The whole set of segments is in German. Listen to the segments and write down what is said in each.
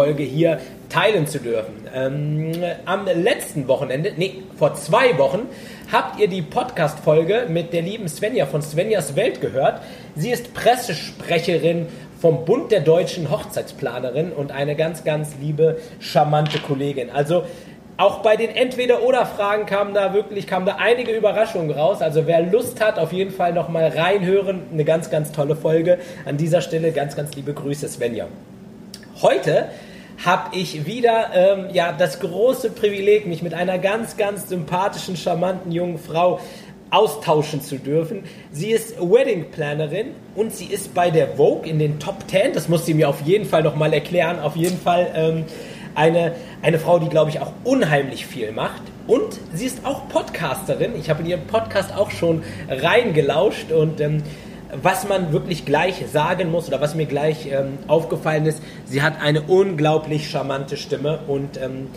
Podcast-Folge hier teilen zu dürfen. Ähm, am letzten Wochenende, nee, vor zwei Wochen, habt ihr die Podcast-Folge mit der lieben Svenja von Svenjas Welt gehört. Sie ist Pressesprecherin vom Bund der deutschen Hochzeitsplanerin und eine ganz, ganz liebe, charmante Kollegin. Also auch bei den Entweder-Oder-Fragen kamen da wirklich kamen da einige Überraschungen raus. Also wer Lust hat, auf jeden Fall nochmal reinhören. Eine ganz, ganz tolle Folge. An dieser Stelle ganz, ganz liebe Grüße, Svenja. Heute habe ich wieder ähm, ja, das große Privileg, mich mit einer ganz, ganz sympathischen, charmanten jungen Frau austauschen zu dürfen. Sie ist Wedding Plannerin und sie ist bei der Vogue in den Top 10. Das muss sie mir auf jeden Fall nochmal erklären. Auf jeden Fall ähm, eine, eine Frau, die, glaube ich, auch unheimlich viel macht. Und sie ist auch Podcasterin. Ich habe in ihren Podcast auch schon reingelauscht und ähm, was man wirklich gleich sagen muss oder was mir gleich ähm, aufgefallen ist, sie hat eine unglaublich charmante Stimme und ähm,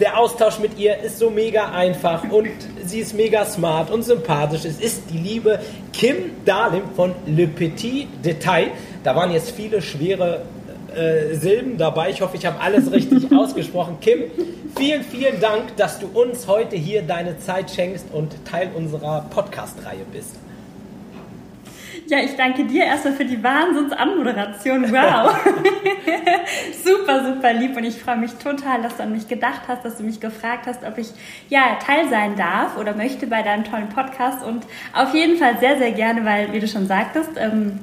der Austausch mit ihr ist so mega einfach und sie ist mega smart und sympathisch. Es ist die liebe Kim Dalim von Le Petit Detail. Da waren jetzt viele schwere äh, Silben dabei. Ich hoffe, ich habe alles richtig ausgesprochen. Kim, vielen, vielen Dank, dass du uns heute hier deine Zeit schenkst und Teil unserer Podcast-Reihe bist. Ja, ich danke dir erstmal für die Wahnsinns-Anmoderation. Wow. super, super lieb und ich freue mich total, dass du an mich gedacht hast, dass du mich gefragt hast, ob ich ja Teil sein darf oder möchte bei deinem tollen Podcast und auf jeden Fall sehr, sehr gerne, weil, wie du schon sagtest, ähm,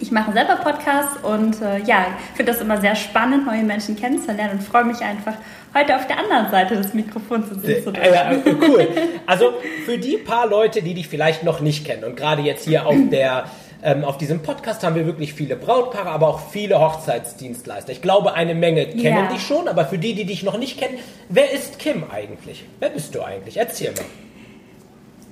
ich mache selber Podcasts und äh, ja, finde das immer sehr spannend, neue Menschen kennenzulernen und freue mich einfach, heute auf der anderen Seite des Mikrofons zu sitzen. Äh, cool. Also für die paar Leute, die dich vielleicht noch nicht kennen und gerade jetzt hier auf der ähm, auf diesem Podcast haben wir wirklich viele Brautpaare, aber auch viele Hochzeitsdienstleister. Ich glaube, eine Menge kennen ja. dich schon, aber für die, die dich noch nicht kennen, wer ist Kim eigentlich? Wer bist du eigentlich? Erzähl mal.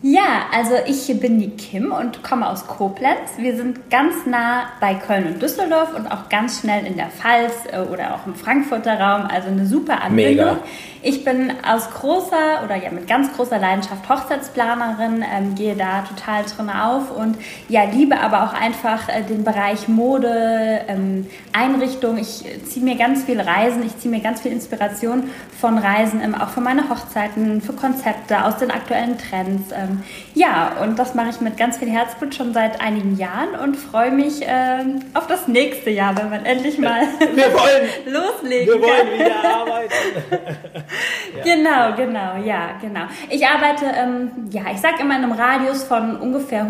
Ja, also ich bin die Kim und komme aus Koblenz. Wir sind ganz nah bei Köln und Düsseldorf und auch ganz schnell in der Pfalz äh, oder auch im Frankfurter Raum. Also eine super Anbindung. Mega. Ich bin aus großer oder ja mit ganz großer Leidenschaft Hochzeitsplanerin, ähm, gehe da total drin auf und ja liebe aber auch einfach äh, den Bereich Mode, ähm, Einrichtung. Ich ziehe mir ganz viel Reisen, ich ziehe mir ganz viel Inspiration von Reisen, ähm, auch für meine Hochzeiten, für Konzepte aus den aktuellen Trends. Ähm, ja, und das mache ich mit ganz viel Herzblut schon seit einigen Jahren und freue mich ähm, auf das nächste Jahr, wenn man endlich mal wir wollen, loslegen Wir wollen kann. wieder arbeiten. Genau, genau, ja, genau. Ich arbeite, ähm, ja, ich sag immer in einem Radius von ungefähr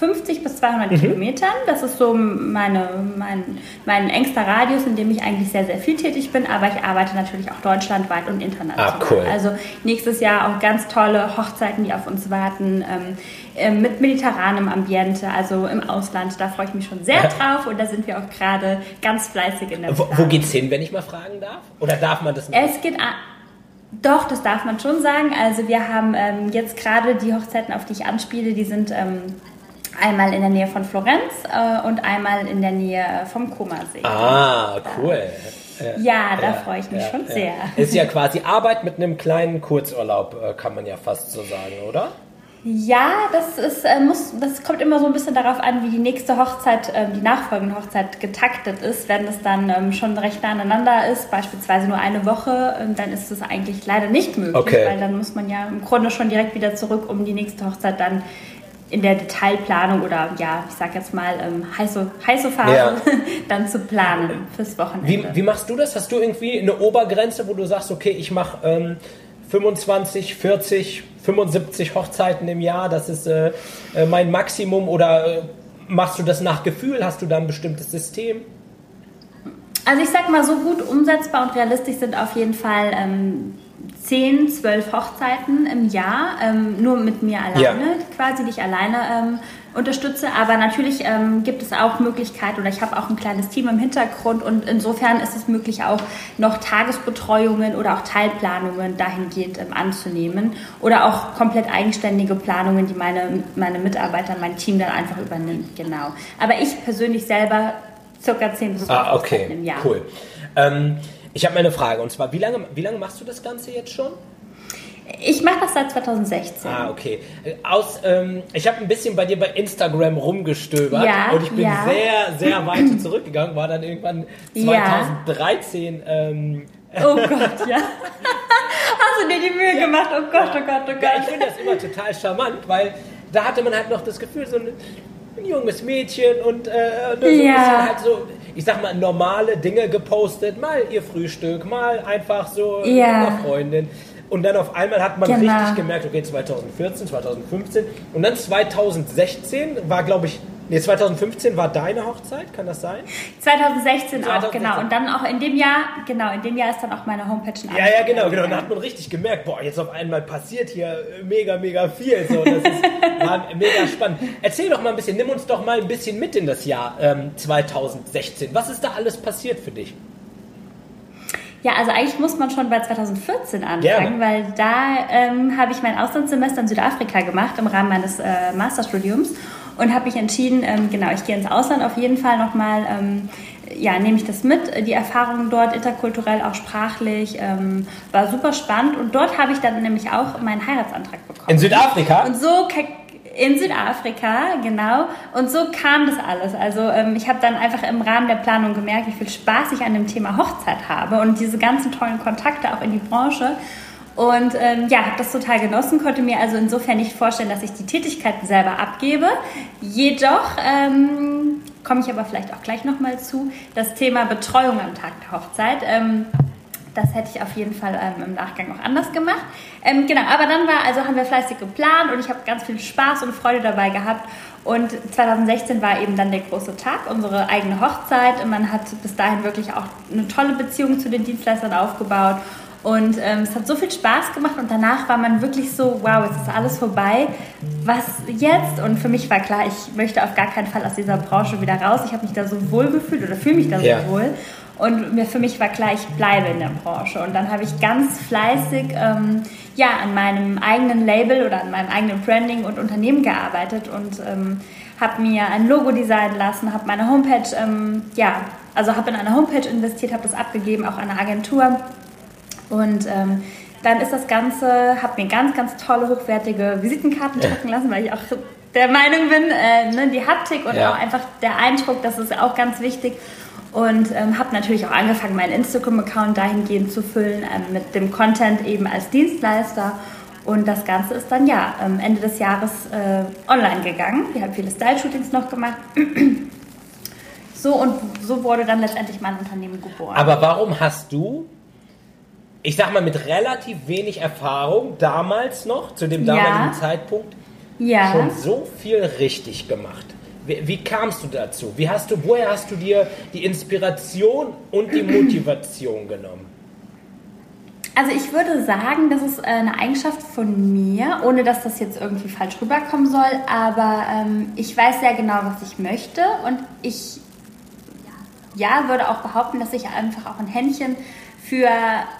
150 bis 200 mhm. Kilometern. Das ist so meine, mein, mein engster Radius, in dem ich eigentlich sehr, sehr viel tätig bin. Aber ich arbeite natürlich auch deutschlandweit und international. Ah, cool. Also nächstes Jahr auch ganz tolle Hochzeiten, die auf uns warten. Ähm, äh, mit mediterranem Ambiente, also im Ausland. Da freue ich mich schon sehr drauf und da sind wir auch gerade ganz fleißig in der Wo, wo geht's hin, wenn ich mal fragen darf? Oder darf man das nicht? Es geht an doch, das darf man schon sagen. Also wir haben ähm, jetzt gerade die Hochzeiten, auf die ich anspiele, die sind ähm, einmal in der Nähe von Florenz äh, und einmal in der Nähe vom Comasee. Ah, cool. Ja, da ja, freue ich mich ja, schon sehr. Ist ja quasi Arbeit mit einem kleinen Kurzurlaub, äh, kann man ja fast so sagen, oder? Ja, das ist, äh, muss, das kommt immer so ein bisschen darauf an, wie die nächste Hochzeit, äh, die nachfolgende Hochzeit getaktet ist. Wenn es dann ähm, schon recht nah aneinander ist, beispielsweise nur eine Woche, äh, dann ist es eigentlich leider nicht möglich, okay. weil dann muss man ja im Grunde schon direkt wieder zurück, um die nächste Hochzeit dann in der Detailplanung oder ja, ich sag jetzt mal ähm, heiße, heiße Phase ja. dann zu planen fürs Wochenende. Wie, wie, machst du das? Hast du irgendwie eine Obergrenze, wo du sagst, okay, ich mache ähm, 25, 40 75 Hochzeiten im Jahr, das ist äh, äh, mein Maximum oder äh, machst du das nach Gefühl? Hast du da ein bestimmtes System? Also ich sag mal, so gut umsetzbar und realistisch sind auf jeden Fall ähm, 10, 12 Hochzeiten im Jahr, ähm, nur mit mir alleine, ja. quasi, die ich alleine ähm, unterstütze. Aber natürlich ähm, gibt es auch Möglichkeiten oder ich habe auch ein kleines Team im Hintergrund und insofern ist es möglich auch noch Tagesbetreuungen oder auch Teilplanungen dahingehend ähm, anzunehmen oder auch komplett eigenständige Planungen, die meine, meine Mitarbeiter, mein Team dann einfach übernimmt. Genau. Aber ich persönlich selber circa 10 bis 12 ah, okay. im Jahr. Cool. Ähm, ich habe eine Frage und zwar, wie lange, wie lange machst du das Ganze jetzt schon? Ich mache das seit 2016. Ah, okay. Aus, ähm, ich habe ein bisschen bei dir bei Instagram rumgestöbert Ja, und ich bin ja. sehr, sehr weit zurückgegangen, war dann irgendwann Ja. 2013. Ähm, Oh Gott, ja. Hast du dir die Mühe gemacht? Oh Gott, oh Gott, oh ja, ich Gott. finde das immer total charmant, weil da hatte man halt noch das Gefühl, so ein, ein junges Mädchen und äh, so ein Ja. bisschen halt so, ich sag mal, normale Dinge gepostet, mal ihr Frühstück, mal einfach so Ja. mit einer Freundin. Und dann auf einmal hat man Genau. richtig gemerkt, okay, 2014, 2015 und dann 2016 war, glaube ich, nee, 2015 war deine Hochzeit, kann das sein? 2016 auch, 2016. genau. Und dann auch in dem Jahr, genau, in dem Jahr ist dann auch meine Homepage in Ja, ja, genau, genau. Und da hat man richtig gemerkt, boah, jetzt auf einmal passiert hier äh, mega, mega viel. So, das ist, war mega spannend. Erzähl doch mal ein bisschen, nimm uns doch mal ein bisschen mit in das Jahr ähm, 2016. Was ist da alles passiert für dich? Ja, also eigentlich muss man schon bei 2014 anfangen, Gerne. weil da ähm, habe ich mein Auslandssemester in Südafrika gemacht im Rahmen meines äh, Masterstudiums und habe mich entschieden, ähm, genau, ich gehe ins Ausland auf jeden Fall nochmal, ähm, ja, nehme ich das mit, die Erfahrungen dort interkulturell, auch sprachlich, ähm, war super spannend und dort habe ich dann nämlich auch meinen Heiratsantrag bekommen. In Südafrika? Und so in Südafrika, genau. Und so kam das alles. Also ähm, ich habe dann einfach im Rahmen der Planung gemerkt, wie viel Spaß ich an dem Thema Hochzeit habe und diese ganzen tollen Kontakte auch in die Branche. Und ähm, ja, habe das total genossen, konnte mir also insofern nicht vorstellen, dass ich die Tätigkeiten selber abgebe. Jedoch ähm, komme ich aber vielleicht auch gleich nochmal zu, das Thema Betreuung am Tag der Hochzeit. Ähm, das hätte ich auf jeden Fall ähm, im Nachgang auch anders gemacht. Ähm, genau, aber dann war, also haben wir fleißig geplant und ich habe ganz viel Spaß und Freude dabei gehabt. Und 2016 war eben dann der große Tag, unsere eigene Hochzeit. Und man hat bis dahin wirklich auch eine tolle Beziehung zu den Dienstleistern aufgebaut. Und ähm, es hat so viel Spaß gemacht und danach war man wirklich so, wow, jetzt ist alles vorbei. Was jetzt? Und für mich war klar, ich möchte auf gar keinen Fall aus dieser Branche wieder raus. Ich habe mich da so wohl gefühlt oder fühle mich da so Ja. wohl. Und mir, für mich war klar, ich bleibe in der Branche. Und dann habe ich ganz fleißig ähm, ja, an meinem eigenen Label oder an meinem eigenen Branding und Unternehmen gearbeitet und ähm, habe mir ein Logo designen lassen, habe meine Homepage, ähm, ja, also habe in eine Homepage investiert, habe das abgegeben, auch an eine Agentur. Und ähm, dann ist das Ganze, habe mir ganz, ganz tolle, hochwertige Visitenkarten drucken lassen, weil ich auch der Meinung bin, äh, ne, die Haptik und Ja. auch einfach der Eindruck, das ist auch ganz wichtig. Und ähm, habe natürlich auch angefangen, meinen Instagram-Account dahingehend zu füllen, ähm, mit dem Content eben als Dienstleister. Und das Ganze ist dann ja ähm, Ende des Jahres äh, online gegangen. Wir haben viele Style-Shootings noch gemacht. So und so wurde dann letztendlich mein Unternehmen geboren. Aber warum hast du, ich sag mal, mit relativ wenig Erfahrung damals noch, zu dem damaligen Ja. Zeitpunkt, ja. schon so viel richtig gemacht? Wie, wie kamst du dazu? Wie hast du, woher hast du dir die Inspiration und die Motivation genommen? Also ich würde sagen, das ist äh, eine Eigenschaft von mir, ohne dass das jetzt irgendwie falsch rüberkommen soll, aber ähm, ich weiß sehr genau, was ich möchte und ich ja, würde auch behaupten, dass ich einfach auch ein Händchen für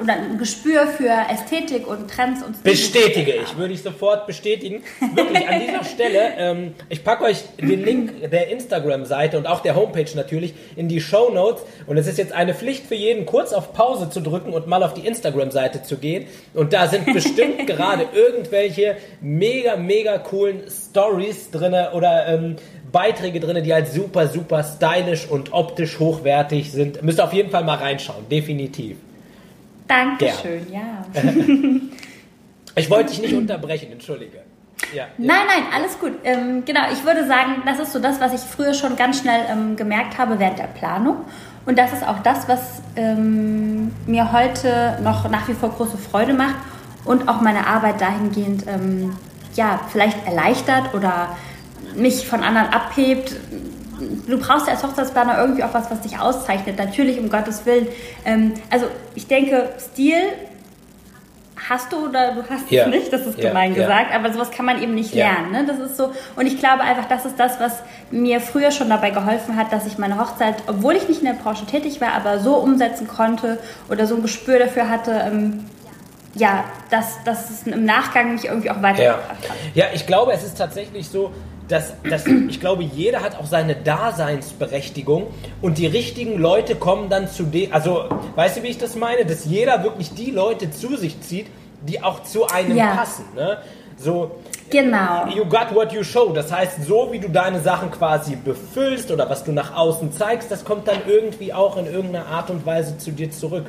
oder ein Gespür für Ästhetik und Trends und Bestätige ich, würde ich sofort bestätigen. Wirklich an dieser Stelle, ähm, ich packe euch den Link der Instagram-Seite und auch der Homepage natürlich in die Show Notes. Und es ist jetzt eine Pflicht für jeden, kurz auf Pause zu drücken und mal auf die Instagram-Seite zu gehen. Und da sind bestimmt gerade irgendwelche mega, mega coolen Stories drinne oder ähm, Beiträge drinne, die halt super, super stylisch und optisch hochwertig sind. Müsst ihr auf jeden Fall mal reinschauen, definitiv. Dankeschön, ja. Ich wollte dich nicht unterbrechen, entschuldige. Ja, ja. Nein, nein, alles gut. Ähm, genau, ich würde sagen, das ist so das, was ich früher schon ganz schnell ähm, gemerkt habe während der Planung. Und das ist auch das, was ähm, mir heute noch nach wie vor große Freude macht und auch meine Arbeit dahingehend, ähm, ja, vielleicht erleichtert oder mich von anderen abhebt. Du brauchst ja als Hochzeitsplaner irgendwie auch was, was dich auszeichnet. Natürlich, um Gottes Willen. Ähm, also ich denke, Stil hast du oder du hast Ja. es nicht, das ist Ja, gemein ja. gesagt, aber sowas kann man eben nicht lernen. Ne? Das ist so, und ich glaube einfach, das ist das, was mir früher schon dabei geholfen hat, dass ich meine Hochzeit, obwohl ich nicht in der Branche tätig war, aber so umsetzen konnte oder so ein Gespür dafür hatte, ähm, ja, dass, dass es im Nachgang mich irgendwie auch weitergebracht hat. ja, ich glaube, es ist tatsächlich so, dass, dass ich glaube, jeder hat auch seine Daseinsberechtigung und die richtigen Leute kommen dann zu dem, also weißt du, wie ich das meine? Dass jeder wirklich die Leute zu sich zieht, die auch zu einem Ja. passen. Ne? So, Genau. You got what you show. Das heißt, so wie du deine Sachen quasi befüllst oder was du nach außen zeigst, das kommt dann irgendwie auch in irgendeiner Art und Weise zu dir zurück.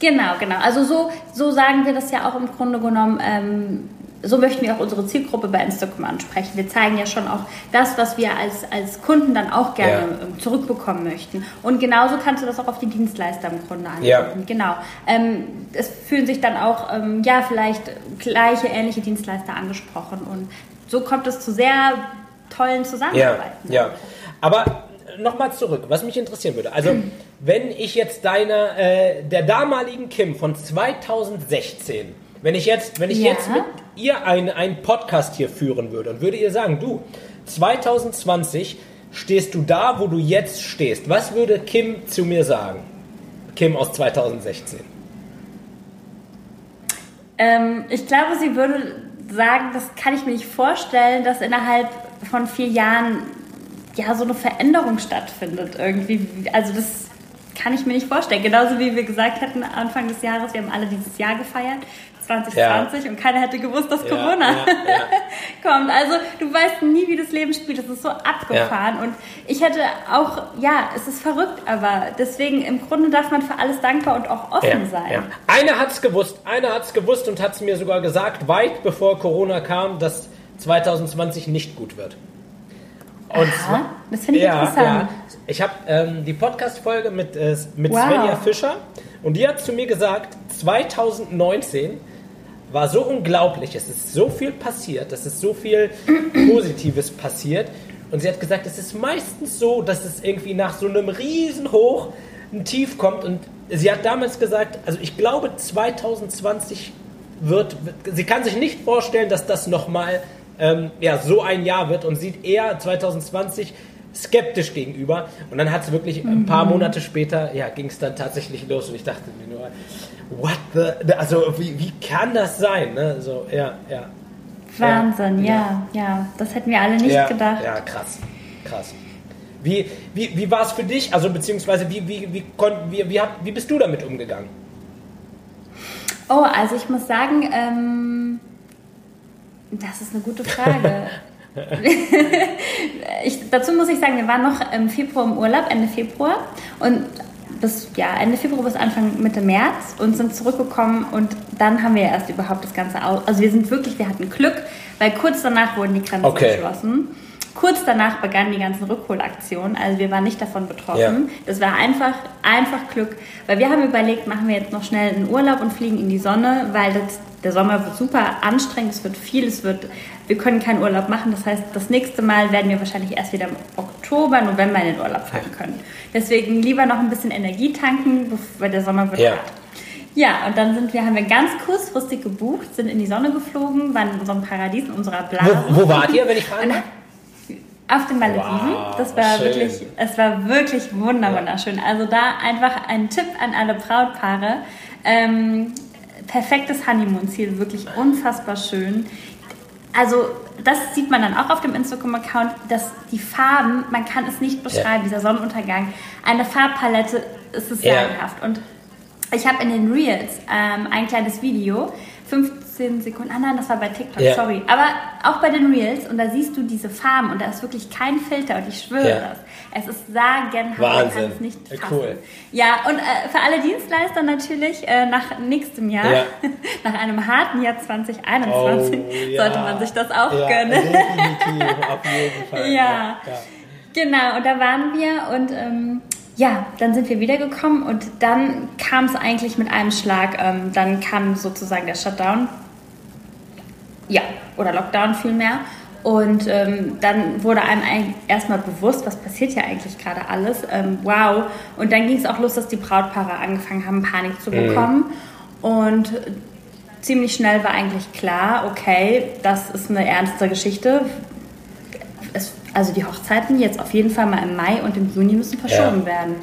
Genau, genau. Also so, so sagen wir das ja auch im Grunde genommen. Ähm, so möchten wir auch unsere Zielgruppe bei Instagram ansprechen. Wir zeigen ja schon auch das, was wir als, als Kunden dann auch gerne Ja. ähm, zurückbekommen möchten. Und genauso kannst du das auch auf die Dienstleister im Grunde anwenden. Ja. Genau. Ähm, es fühlen sich dann auch, ähm, ja, vielleicht gleiche, ähnliche Dienstleister angesprochen. Und so kommt es zu sehr tollen Ja, Zusammenarbeiten. ja. Aber nochmal zurück, was mich interessieren würde. Also, wenn ich jetzt deiner, äh, der damaligen Kim von 2016, wenn ich jetzt, wenn ich Ja. jetzt mit ihr einen, Podcast hier führen würde und würde ihr sagen, du, 2020 stehst du da, wo du jetzt stehst. Was würde Kim zu mir sagen? Kim aus 2016. Ähm, ich glaube, sie würde sagen, das kann ich mir nicht vorstellen, dass innerhalb von vier Jahren ja so eine Veränderung stattfindet irgendwie. Also das kann ich mir nicht vorstellen. Genauso wie wir gesagt hätten Anfang des Jahres, wir haben alle dieses Jahr gefeiert, 2020, und keiner hätte gewusst, dass Ja, Corona ja, ja. kommt. Also du weißt nie, wie das Leben spielt. Das ist so abgefahren. Und ich hätte auch, ja, es ist verrückt, aber deswegen im Grunde darf man für alles dankbar und auch offen sein. Ja. Einer hat es gewusst, einer hat es gewusst und hat es mir sogar gesagt, weit bevor Corona kam, dass 2020 nicht gut wird. Und Aha, das finde ich interessant. Ich habe ähm, die Podcast-Folge mit, äh, mit Wow. Svenja Fischer und die hat zu mir gesagt, 2019 war so unglaublich, es ist so viel passiert, es ist so viel Positives passiert und sie hat gesagt, es ist meistens so, dass es irgendwie nach so einem Riesenhoch ein Tief kommt und sie hat damals gesagt, also ich glaube 2020 wird, wird sie kann sich nicht vorstellen, dass das nochmal ähm, ja, so ein Jahr wird und sieht eher 2020 skeptisch gegenüber. Und dann hat es wirklich ein paar Mhm. Monate später, ja, ging es dann tatsächlich los und ich dachte mir nur, what the, also wie, wie kann das sein? Ne? So, ja, ja. Wahnsinn, ja, ja, Das hätten wir alle nicht ja, gedacht. Ja, krass, krass. Wie, wie, wie war es für dich? Also beziehungsweise wie, wie, wie, kon, wie, wie, wie bist du damit umgegangen? Oh, also ich muss sagen, ähm, das ist eine gute Frage. ich, dazu muss ich sagen, wir waren noch im Februar im Urlaub, Ende Februar. Und bis ja, Ende Februar bis Anfang Mitte März und sind zurückgekommen und dann haben wir ja erst überhaupt das Ganze aus. Also wir sind wirklich, wir hatten Glück, weil kurz danach wurden die Grenzen Okay. geschlossen. Kurz danach begannen die ganzen Rückholaktionen, also wir waren nicht davon betroffen. Ja. Das war einfach, einfach Glück, weil wir haben überlegt, machen wir jetzt noch schnell einen Urlaub und fliegen in die Sonne, weil das, der Sommer wird super anstrengend, es wird viel, es wird, wir können keinen Urlaub machen. Das heißt, das nächste Mal werden wir wahrscheinlich erst wieder im Oktober, November in den Urlaub fahren können. Deswegen lieber noch ein bisschen Energie tanken, weil der Sommer wird Ja. hart. Ja, und dann sind wir, haben wir ganz kurzfristig gebucht, sind in die Sonne geflogen, waren in unserem Paradies, in unserer Blase. Wo, wo wart ihr, wenn ich fragen darf? auf den Malediven. Wow, das war schön. wirklich, es war wirklich wunder wunderschön. Also da einfach ein Tipp an alle Brautpaare. Ähm, perfektes Honeymoon-Ziel, wirklich unfassbar schön. Also das sieht man dann auch auf dem Instagram-Account, dass die Farben, man kann es nicht beschreiben, dieser Sonnenuntergang, eine Farbpalette, es ist Ja. sagenhaft. Und ich habe in den Reels ähm, ein kleines Video, 15 Sekunden, ah nein, das war bei TikTok, Ja. sorry. Aber auch bei den Reels und da siehst du diese Farben und da ist wirklich kein Filter und ich schwöre Ja. das. Es ist sagenhaft, man Wahnsinn. kann es nicht fassen. cool. Ja, und äh, für alle Dienstleister natürlich äh, nach nächstem Jahr, Ja. nach einem harten Jahr 2021, Oh, ja. sollte man sich das auch ja, gönnen. Definitiv, auf jeden Fall. Ja. Genau, und da waren wir und ähm, ja, dann sind wir wiedergekommen und dann kam es eigentlich mit einem Schlag, ähm, dann kam sozusagen der Shutdown. Ja, oder Lockdown vielmehr. Und ähm, dann wurde einem eigentlich erstmal bewusst, was passiert hier eigentlich gerade alles. Ähm, wow. Und dann ging es auch los, dass die Brautpaare angefangen haben, Panik zu bekommen. Und ziemlich schnell war eigentlich klar, okay, das ist eine ernste Geschichte. Es, also die Hochzeiten jetzt auf jeden Fall mal im Mai und im Juni müssen verschoben Ja. werden.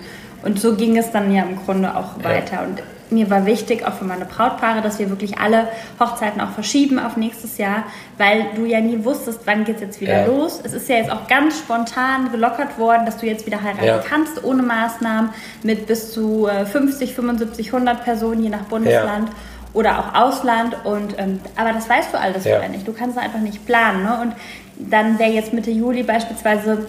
Und so ging es dann ja im Grunde auch weiter. Und mir war wichtig, auch für meine Brautpaare, dass wir wirklich alle Hochzeiten auch verschieben auf nächstes Jahr, weil du ja nie wusstest, wann geht es jetzt wieder Ja. los. Es ist ja jetzt auch ganz spontan gelockert worden, dass du jetzt wieder heiraten Ja. kannst, ohne Maßnahmen, mit bis zu äh, 50, 75, 100 Personen, je nach Bundesland. oder auch Ausland. Und, ähm, aber das weißt du alles ja. vorher nicht. Du kannst einfach nicht planen. Ne? Und dann wäre jetzt Mitte Juli beispielsweise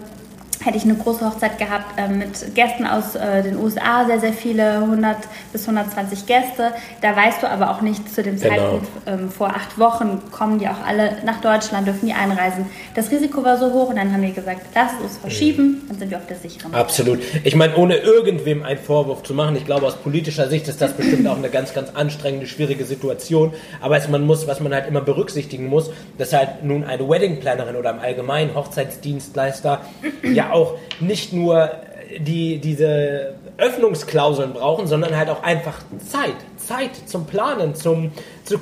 hätte ich eine große Hochzeit gehabt äh, mit Gästen aus äh, den USA, sehr, sehr viele, 100 bis 120 Gäste. Da weißt du aber auch nicht zu dem genau. Zeitpunkt, ähm, vor acht Wochen kommen die auch alle nach Deutschland, dürfen die einreisen. Das Risiko war so hoch und dann haben wir gesagt, lass es uns verschieben, mhm. dann sind wir auf der sicheren Seite. Absolut. Ich meine, ohne irgendwem einen Vorwurf zu machen, ich glaube, aus politischer Sicht ist das bestimmt auch eine ganz, ganz anstrengende, schwierige Situation. Aber es, man muss, was man halt immer berücksichtigen muss, dass halt nun eine Wedding-Plannerin oder im Allgemeinen Hochzeitsdienstleister ja auch nicht nur die, diese Öffnungsklauseln brauchen, sondern halt auch einfach Zeit. Zeit zum Planen, zum. Zu,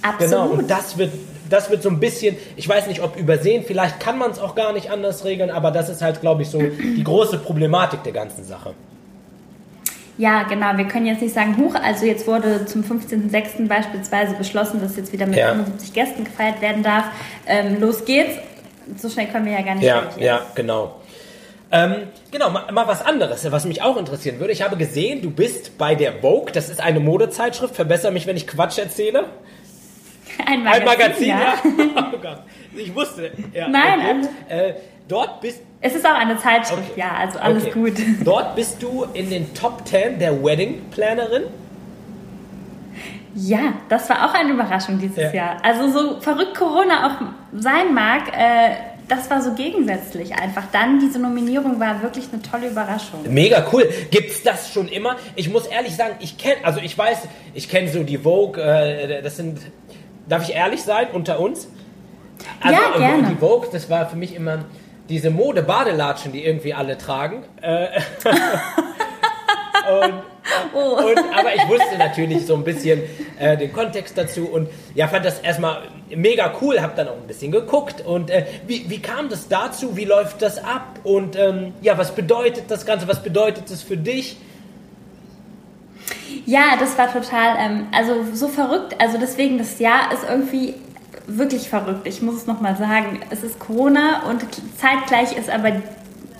Absolut. Genau, und das wird, das wird so ein bisschen, ich weiß nicht, ob übersehen, vielleicht kann man es auch gar nicht anders regeln, aber das ist halt, glaube ich, so die große Problematik der ganzen Sache. Ja, genau. Wir können jetzt nicht sagen, huch, also jetzt wurde zum 15.06. beispielsweise beschlossen, dass jetzt wieder mit ja. 75 Gästen gefeiert werden darf. Ähm, los geht's. So schnell können wir ja gar nicht. Ja, ja, genau. Ähm, genau, mal, mal, was anderes, was mich auch interessieren würde. Ich habe gesehen, du bist bei der Vogue, das ist eine Modezeitschrift. Verbessere mich, wenn ich Quatsch erzähle. Ein Magazin, Ein Magazin ja. ja. Oh Gott, ich wusste. Ja, Nein, okay. also, äh, dort bist es ist auch eine Zeitschrift, okay. ja, also alles okay. gut. Dort bist du in den Top 10 der Wedding Plannerin. Ja, das war auch eine Überraschung dieses ja. Jahr. Also so verrückt Corona auch sein mag, äh, das war so gegensätzlich einfach. Dann diese Nominierung war wirklich eine tolle Überraschung. Mega cool. Gibt's das schon immer? Ich muss ehrlich sagen, ich kenne, also ich weiß, ich kenne so die Vogue, äh, das sind, darf ich ehrlich sein, unter uns? Also, ja, gerne. Die Vogue, das war für mich immer diese Mode-Badelatschen, die irgendwie alle tragen. Äh, und Oh. Und, aber ich wusste natürlich so ein bisschen äh, den Kontext dazu und ja, fand das erstmal mega cool, hab dann auch ein bisschen geguckt und äh, wie, wie kam das dazu, wie läuft das ab und ähm, ja, was bedeutet das Ganze, was bedeutet es für dich? Ja, das war total, ähm, also so verrückt, also deswegen das Jahr ist irgendwie wirklich verrückt. Ich muss es nochmal sagen. Es ist Corona und zeitgleich ist aber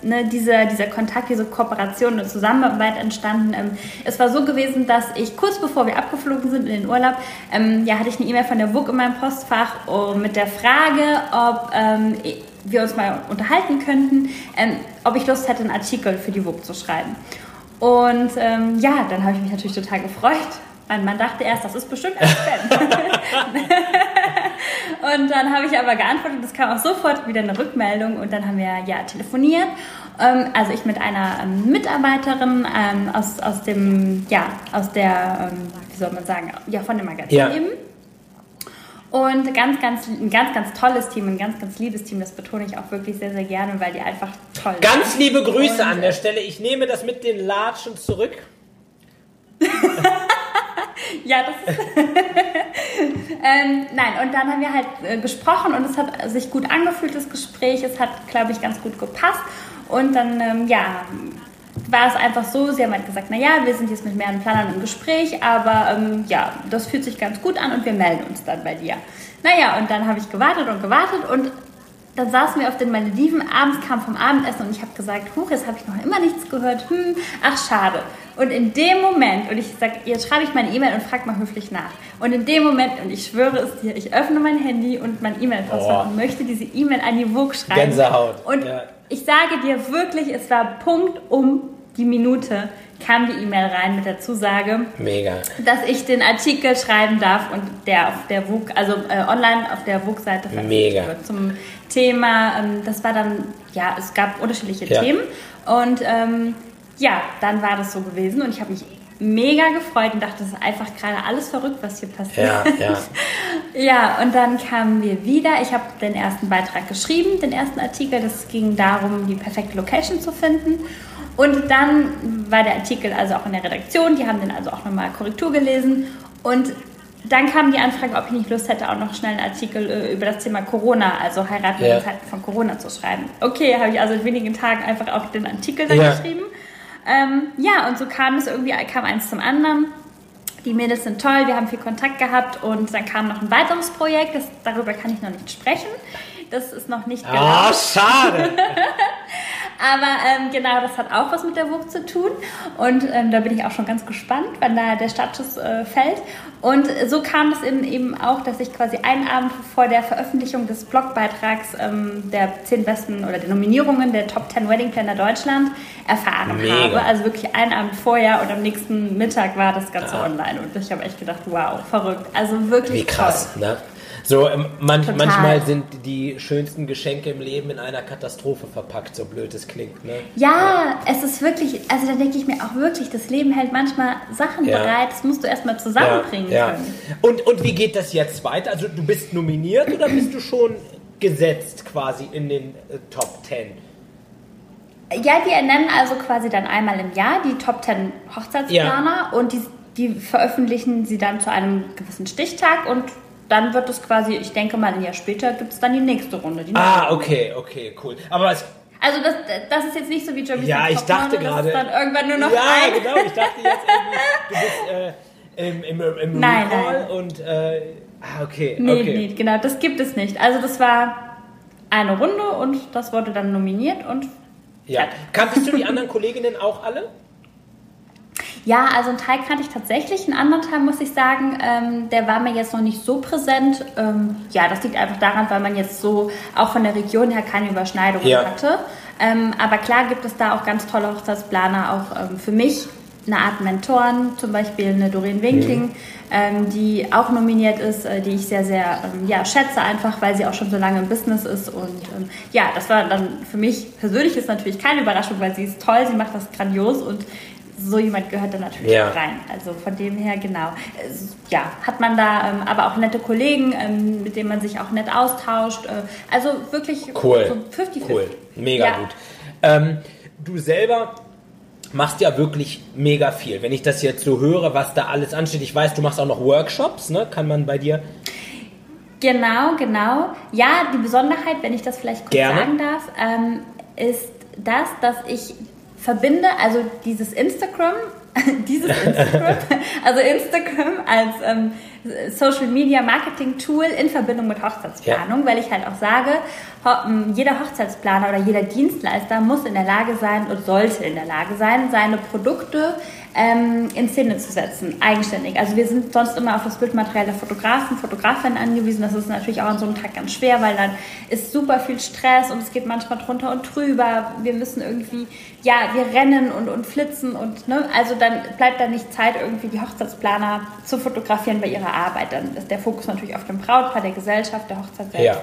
ne, dieser, dieser Kontakt, diese Kooperation und Zusammenarbeit entstanden. Ähm, es war so gewesen, dass ich kurz bevor wir abgeflogen sind in den Urlaub, ähm, ja, hatte ich eine E-Mail von der WUG in meinem Postfach oh, mit der Frage, ob ähm, wir uns mal unterhalten könnten, ähm, ob ich Lust hätte, einen Artikel für die WUG zu schreiben. Und ähm, ja, dann habe ich mich natürlich total gefreut. Mein Mann dachte erst, das ist bestimmt ein Spam. Und dann habe ich aber geantwortet, es kam auch sofort wieder eine Rückmeldung und dann haben wir ja telefoniert. Ähm, also ich mit einer ähm, Mitarbeiterin ähm, aus, aus dem, ja, aus der, wie soll man sagen, ja, von dem Magazin ja. eben. Und ganz, ganz, ein ganz, ganz tolles Team, ein ganz, ganz liebes Team, das betone ich auch wirklich sehr, sehr gerne, weil die einfach toll sind. Ganz liebe Grüße und, an der Stelle. Ich nehme das mit den Latschen zurück. ja, das ist. ähm, nein, und dann haben wir halt äh, gesprochen und es hat sich gut angefühlt, das Gespräch. Es hat, glaube ich, ganz gut gepasst. Und dann, ähm, ja, war es einfach so, sie haben halt gesagt, naja, wir sind jetzt mit mehreren Planern im Gespräch, aber ähm, ja, das fühlt sich ganz gut an und wir melden uns dann bei dir. Naja, und dann habe ich gewartet und gewartet und dann saßen wir auf den Malediven, abends kam vom Abendessen und ich habe gesagt, huch, jetzt habe ich noch immer nichts gehört, hm, ach schade. Und in dem Moment, und ich sage, jetzt schreibe ich meine E-Mail und frage mal höflich nach. Und in dem Moment, und ich schwöre es dir, ich öffne mein Handy und mein E-Mail-Postfach und möchte diese E-Mail an die Vogue schreiben. Gänsehaut. Und ja. ich sage dir wirklich, es war Punkt um die Minute kam die E-Mail rein mit der Zusage, Mega. dass ich den Artikel schreiben darf und der auf der Vogue, also äh, online auf der Vogue-Seite veröffentlicht wird zum Thema. Ähm, das war dann, ja, es gab unterschiedliche ja. Themen und ähm, ja, dann war das so gewesen und ich habe mich mega gefreut und dachte, das ist einfach gerade alles verrückt, was hier passiert. Ja, ja. ja, und dann kamen wir wieder. Ich habe den ersten Beitrag geschrieben, den ersten Artikel. Das ging darum, die perfekte Location zu finden. Und dann war der Artikel also auch in der Redaktion. Die haben den also auch nochmal Korrektur gelesen. Und dann kam die Anfrage, ob ich nicht Lust hätte, auch noch schnell einen Artikel äh, über das Thema Corona, also heiraten ja. in Zeiten von Corona zu schreiben. Okay, habe ich also in wenigen Tagen einfach auch den Artikel dann ja. geschrieben. Ähm, ja, und so kam es irgendwie, kam eins zum anderen. Die Mädels sind toll, wir haben viel Kontakt gehabt und dann kam noch ein weiteres Projekt, das, darüber kann ich noch nicht sprechen. Das ist noch nicht gelaufen. Ah, schade! Aber ähm, genau, das hat auch was mit der Wucht zu tun. Und ähm, da bin ich auch schon ganz gespannt, wann da der Status äh, fällt. Und so kam es eben, eben auch, dass ich quasi einen Abend vor der Veröffentlichung des Blogbeitrags ähm, der zehn besten oder der Nominierungen der Top 10 Wedding Planner Deutschland erfahren Mega. habe. Also wirklich einen Abend vorher und am nächsten Mittag war das Ganze ah. online. Und ich habe echt gedacht, wow, verrückt. Also wirklich Wie krass, toll. ne? So, ähm, man, manchmal sind die schönsten Geschenke im Leben in einer Katastrophe verpackt, so blöd es klingt. Ne? Ja, ja, es ist wirklich, also da denke ich mir auch wirklich, das Leben hält manchmal Sachen ja. bereit, das musst du erstmal zusammenbringen ja, können. Und, und wie geht das jetzt weiter? Also du bist nominiert oder bist du schon gesetzt quasi in den äh, Top Ten? Ja, die ernennen also quasi dann einmal im Jahr die Top Ten Hochzeitsplaner und die, die veröffentlichen sie dann zu einem gewissen Stichtag und dann wird es quasi, ich denke mal ein Jahr später, gibt es dann die nächste Runde. Die ah, nächste ah, okay, okay, cool. Aber es also das, das ist jetzt nicht so wie Jeremy Ja, ich dachte gerade. dann irgendwann nur noch Ja, ein. genau. Ich dachte jetzt irgendwie, du bist äh, im, im, im nein, Recall nein. und äh, ah, okay, nee, okay. Nee, genau, das gibt es nicht. Also das war eine Runde und das wurde dann nominiert und ja. Kanntest du die anderen Kolleginnen auch alle? Ja, also einen Teil kannte ich tatsächlich, einen anderen Teil muss ich sagen, ähm, der war mir jetzt noch nicht so präsent. Ähm, ja, das liegt einfach daran, weil man jetzt so auch von der Region her keine Überschneidung ja. hatte. Ähm, aber klar gibt es da auch ganz tolle Hochzeitsplaner, auch ähm, für mich eine Art Mentoren, zum Beispiel eine Doreen Winkling, mhm. ähm, die auch nominiert ist, äh, die ich sehr, sehr ähm, ja, schätze, einfach weil sie auch schon so lange im Business ist. Und ähm, ja, das war dann für mich persönlich ist natürlich keine Überraschung, weil sie ist toll, sie macht das grandios und so jemand gehört da natürlich ja. rein. Also von dem her, genau. Ja, hat man da ähm, aber auch nette Kollegen, ähm, mit denen man sich auch nett austauscht. Äh, also wirklich cool. so 50-50. Cool, mega ja. gut. Ähm, du selber machst ja wirklich mega viel. Wenn ich das jetzt so höre, was da alles ansteht, ich weiß, du machst auch noch Workshops, ne? Kann man bei dir. Genau, genau. Ja, die Besonderheit, wenn ich das vielleicht kurz Gerne. sagen darf, ähm, ist das, dass ich verbinde also dieses Instagram, dieses Instagram, also Instagram als ähm, Social Media Marketing Tool in Verbindung mit Hochzeitsplanung, ja. weil ich halt auch sage, jeder Hochzeitsplaner oder jeder Dienstleister muss in der Lage sein und sollte in der Lage sein, seine Produkte ähm, in Szene zu setzen, eigenständig. Also wir sind sonst immer auf das Bildmaterial der Fotografen, Fotografinnen angewiesen. Das ist natürlich auch an so einem Tag ganz schwer, weil dann ist super viel Stress und es geht manchmal drunter und drüber. Wir müssen irgendwie, ja, wir rennen und, und flitzen und, ne, also dann bleibt da nicht Zeit, irgendwie die Hochzeitsplaner zu fotografieren bei ihrer Arbeit. Dann ist der Fokus natürlich auf dem Brautpaar, der Gesellschaft, der Hochzeit selbst. Ja.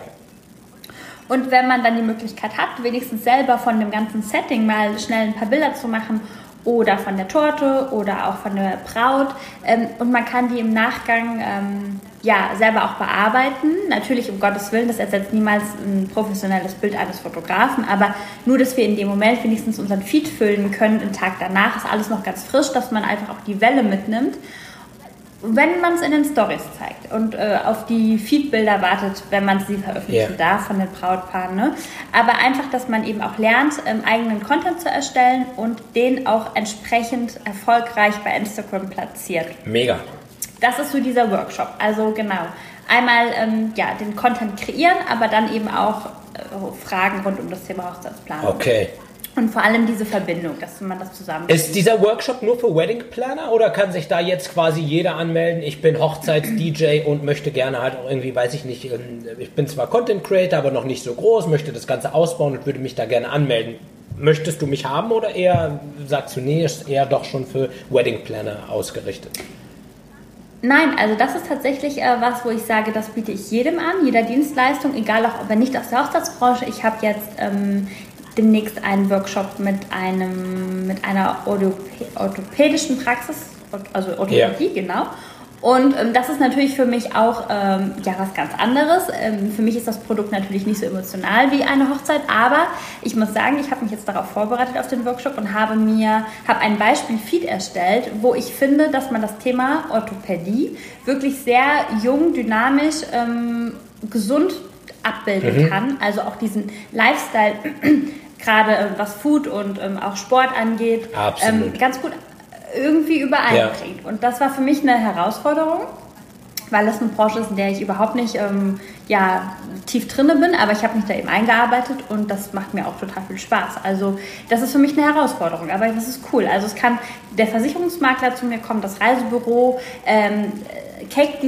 Und wenn man dann die Möglichkeit hat, wenigstens selber von dem ganzen Setting mal schnell ein paar Bilder zu machen oder von der Torte oder auch von der Braut. Ähm, und man kann die im Nachgang ähm, ja selber auch bearbeiten. Natürlich um Gottes Willen, das ersetzt niemals ein professionelles Bild eines Fotografen, aber nur, dass wir in dem Moment wenigstens unseren Feed füllen können, den Tag danach. Ist alles noch ganz frisch, dass man einfach auch die Welle mitnimmt wenn man es in den Stories zeigt und äh, auf die Feedbilder wartet, wenn man sie veröffentlichen yeah. darf von den Brautpaaren. Ne? Aber einfach, dass man eben auch lernt, ähm, eigenen Content zu erstellen und den auch entsprechend erfolgreich bei Instagram platziert. Mega. Das ist so dieser Workshop. Also genau. Einmal ähm, ja, den Content kreieren, aber dann eben auch äh, Fragen rund um das Thema Hochzeitsplanung. Okay. Und vor allem diese Verbindung, dass man das zusammen. Ist dieser Workshop nur für Wedding Planner oder kann sich da jetzt quasi jeder anmelden? Ich bin Hochzeits-DJ und möchte gerne halt auch irgendwie, weiß ich nicht, ich bin zwar Content Creator, aber noch nicht so groß, möchte das Ganze ausbauen und würde mich da gerne anmelden. Möchtest du mich haben oder eher sagst du, nee, ist eher doch schon für Wedding Planner ausgerichtet? Nein, also das ist tatsächlich äh, was, wo ich sage, das biete ich jedem an, jeder Dienstleistung, egal auch, aber nicht aus der Hochzeitsbranche. Ich habe jetzt ähm, demnächst einen Workshop mit, einem, mit einer orthopädischen Praxis, also Orthopädie, ja. genau. Und ähm, das ist natürlich für mich auch ähm, ja, was ganz anderes. Ähm, für mich ist das Produkt natürlich nicht so emotional wie eine Hochzeit, aber ich muss sagen, ich habe mich jetzt darauf vorbereitet auf den Workshop und habe mir habe ein Beispiel-Feed erstellt, wo ich finde, dass man das Thema Orthopädie wirklich sehr jung, dynamisch, ähm, gesund abbilden mhm. kann. Also auch diesen Lifestyle gerade äh, was Food und ähm, auch Sport angeht, ähm, ganz gut irgendwie übereinbringt. Ja. Und das war für mich eine Herausforderung, weil es eine Branche ist, in der ich überhaupt nicht ähm, ja, tief drinne bin, aber ich habe mich da eben eingearbeitet und das macht mir auch total viel Spaß. Also das ist für mich eine Herausforderung, aber das ist cool. Also es kann der Versicherungsmakler zu mir kommen, das Reisebüro, ähm, Cake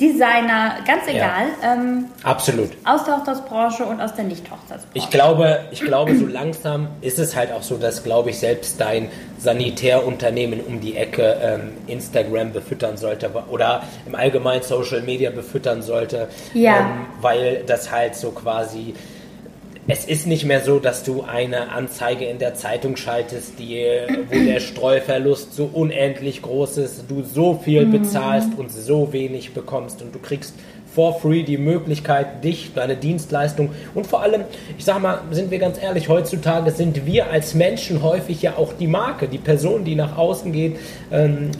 Designer, ganz egal. Ja. Ähm, Absolut. Aus der Hochzeitsbranche und aus der Nicht-Hochzeitsbranche. Ich glaube, ich glaube, so langsam ist es halt auch so, dass, glaube ich, selbst dein Sanitärunternehmen um die Ecke ähm, Instagram befüttern sollte oder im Allgemeinen Social Media befüttern sollte. Ja. Ähm, weil das halt so quasi es ist nicht mehr so, dass du eine Anzeige in der Zeitung schaltest, die, wo der Streuverlust so unendlich groß ist, du so viel mhm. bezahlst und so wenig bekommst und du kriegst for free die Möglichkeit, dich, deine Dienstleistung und vor allem, ich sag mal, sind wir ganz ehrlich, heutzutage sind wir als Menschen häufig ja auch die Marke, die Person, die nach außen geht. Ähm,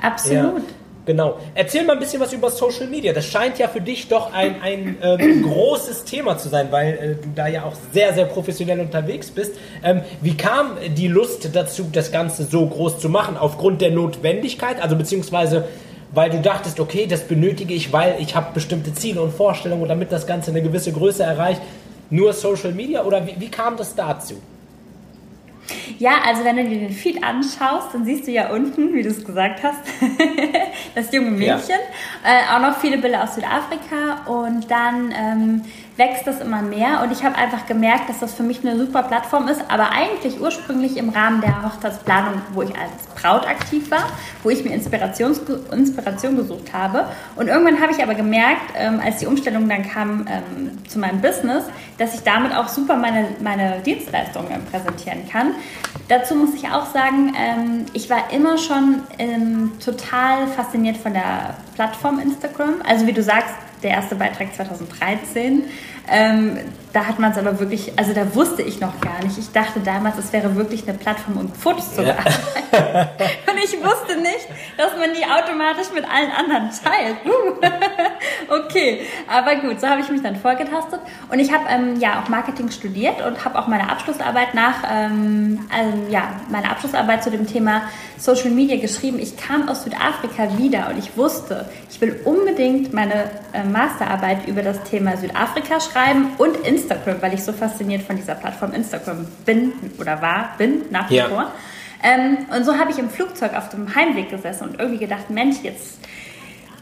Absolut. Ja, Genau. Erzähl mal ein bisschen was über Social Media. Das scheint ja für dich doch ein, ein ähm, großes Thema zu sein, weil äh, du da ja auch sehr, sehr professionell unterwegs bist. Ähm, wie kam die Lust dazu, das Ganze so groß zu machen? Aufgrund der Notwendigkeit, also beziehungsweise weil du dachtest, okay, das benötige ich, weil ich habe bestimmte Ziele und Vorstellungen, damit das Ganze eine gewisse Größe erreicht. Nur Social Media oder wie, wie kam das dazu? Ja, also wenn du dir den Feed anschaust, dann siehst du ja unten, wie du es gesagt hast, das junge Mädchen. Ja. Äh, auch noch viele Bilder aus Südafrika und dann ähm, wächst das immer mehr und ich habe einfach gemerkt, dass das für mich eine super Plattform ist, aber eigentlich ursprünglich im Rahmen der Hochzeitsplanung, wo ich als Braut aktiv war, wo ich mir Inspiration, Inspiration gesucht habe und irgendwann habe ich aber gemerkt, ähm, als die Umstellung dann kam ähm, zu meinem Business, dass ich damit auch super meine, meine Dienstleistungen präsentieren kann. Dazu muss ich auch sagen, ähm, ich war immer schon ähm, total fasziniert von der Plattform Instagram. Also wie du sagst, der erste Beitrag 2013. Ähm, da hat man es aber wirklich, also da wusste ich noch gar nicht. Ich dachte damals, es wäre wirklich eine Plattform, um Fotos zu bearbeiten. Ja. Und ich wusste nicht, dass man die automatisch mit allen anderen teilt. okay, aber gut, so habe ich mich dann vorgetastet. Und ich habe ähm, ja auch Marketing studiert und habe auch meine Abschlussarbeit nach, ähm, ähm, ja, meine Abschlussarbeit zu dem Thema Social Media geschrieben. Ich kam aus Südafrika wieder und ich wusste, ich will unbedingt meine äh, Masterarbeit über das Thema Südafrika schreiben und Instagram, weil ich so fasziniert von dieser Plattform Instagram bin oder war, bin nach wie ja. vor. Ähm, und so habe ich im Flugzeug auf dem Heimweg gesessen und irgendwie gedacht, Mensch, jetzt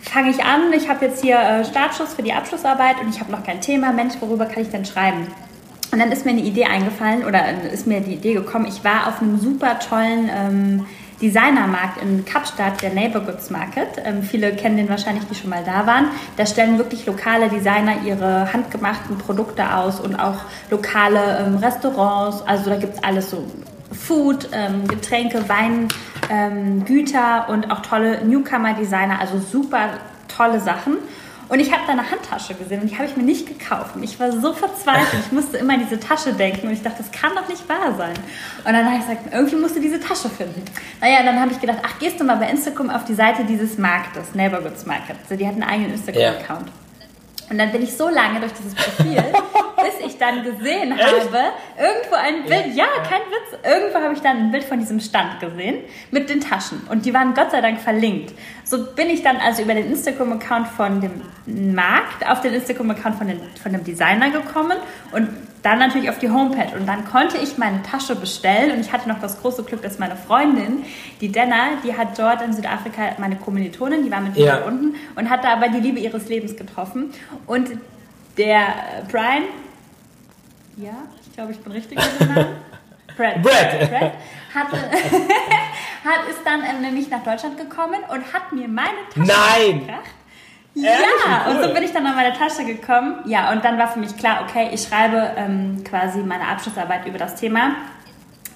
fange ich an, ich habe jetzt hier äh, Startschuss für die Abschlussarbeit und ich habe noch kein Thema, Mensch, worüber kann ich denn schreiben? Und dann ist mir eine Idee eingefallen oder äh, ist mir die Idee gekommen, ich war auf einem super tollen ähm, Designermarkt in Kapstadt, der Neighborhoods Market. Ähm, viele kennen den wahrscheinlich, die schon mal da waren. Da stellen wirklich lokale Designer ihre handgemachten Produkte aus und auch lokale ähm, Restaurants. Also da gibt es alles so Food, ähm, Getränke, Wein, ähm, Güter und auch tolle Newcomer-Designer. Also super tolle Sachen. Und ich habe da eine Handtasche gesehen und die habe ich mir nicht gekauft. Und ich war so verzweifelt. Ich musste immer an diese Tasche denken und ich dachte, das kann doch nicht wahr sein. Und dann habe ich gesagt, irgendwie musst du diese Tasche finden. Naja, dann habe ich gedacht, ach, gehst du mal bei Instagram auf die Seite dieses Marktes, Neighborhoods Market. Also die hat einen eigenen Instagram-Account. Ja. Und dann bin ich so lange durch dieses Profil, bis ich dann gesehen Echt? habe, irgendwo ein Bild, ja, kein Witz, irgendwo habe ich dann ein Bild von diesem Stand gesehen mit den Taschen. Und die waren Gott sei Dank verlinkt. So bin ich dann also über den Instagram-Account von dem Markt auf den Instagram-Account von, von dem Designer gekommen und dann natürlich auf die Homepage und dann konnte ich meine Tasche bestellen und ich hatte noch das große Glück, dass meine Freundin, die Denna, die hat dort in Südafrika meine Kommilitonin, die war mit mir ja. unten und hat da aber die Liebe ihres Lebens getroffen und der äh, Brian, ja, ich glaube, ich bin richtig mit dem Namen. Brad. Brad. Brad hatte, hat, ist dann ähm, nämlich nach Deutschland gekommen und hat mir meine Tasche Nein. gebracht. Ja, und so bin ich dann an meine Tasche gekommen. Ja, und dann war für mich klar, okay, ich schreibe ähm, quasi meine Abschlussarbeit über das Thema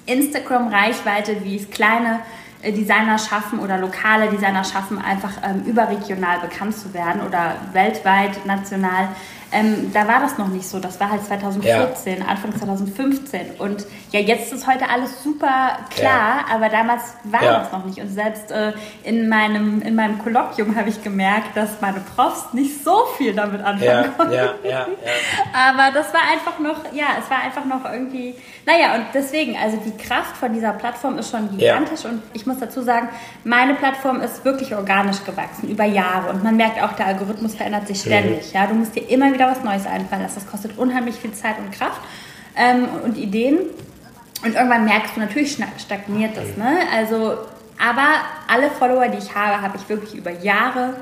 Instagram-Reichweite, wie es kleine äh, Designer schaffen oder lokale Designer schaffen, einfach ähm, überregional bekannt zu werden oder weltweit, national. Ähm, da war das noch nicht so. Das war halt 2014, ja. Anfang 2015. Und ja, jetzt ist heute alles super klar, ja. aber damals war ja. das noch nicht. Und selbst äh, in, meinem, in meinem Kolloquium habe ich gemerkt, dass meine Profs nicht so viel damit anfangen konnten. Aber das war einfach noch, ja, es war einfach noch irgendwie, naja, und deswegen, also die Kraft von dieser Plattform ist schon gigantisch. Und ich muss dazu sagen, meine Plattform ist wirklich organisch gewachsen, über Jahre. Und man merkt auch, der Algorithmus verändert sich ständig. Mhm. Ja, du musst dir immer wieder wieder was Neues einfallen lassen. Das kostet unheimlich viel Zeit und Kraft ähm, und Ideen. Und irgendwann merkst du, natürlich stagniert das. Ne? Also, aber alle Follower, die ich habe, habe ich wirklich über Jahre,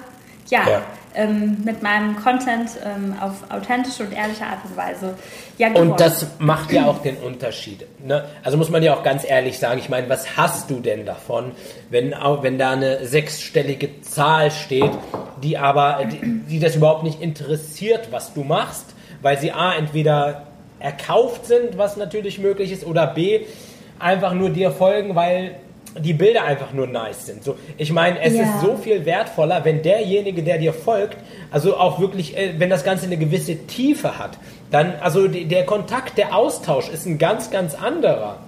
ja, ja ähm, mit meinem Content ähm, auf authentische und ehrliche Art und Weise ja Und das macht ja auch den Unterschied. Ne? Also muss man ja auch ganz ehrlich sagen, ich meine, was hast du denn davon, wenn, auch, wenn da eine sechsstellige Zahl steht, die aber, die, die das überhaupt nicht interessiert, was du machst, weil sie A, entweder erkauft sind, was natürlich möglich ist, oder B, einfach nur dir folgen, weil die Bilder einfach nur nice sind. So, ich meine, es ja. ist so viel wertvoller, wenn derjenige, der dir folgt, also auch wirklich, äh, wenn das Ganze eine gewisse Tiefe hat, dann, also der Kontakt, der Austausch ist ein ganz, ganz anderer.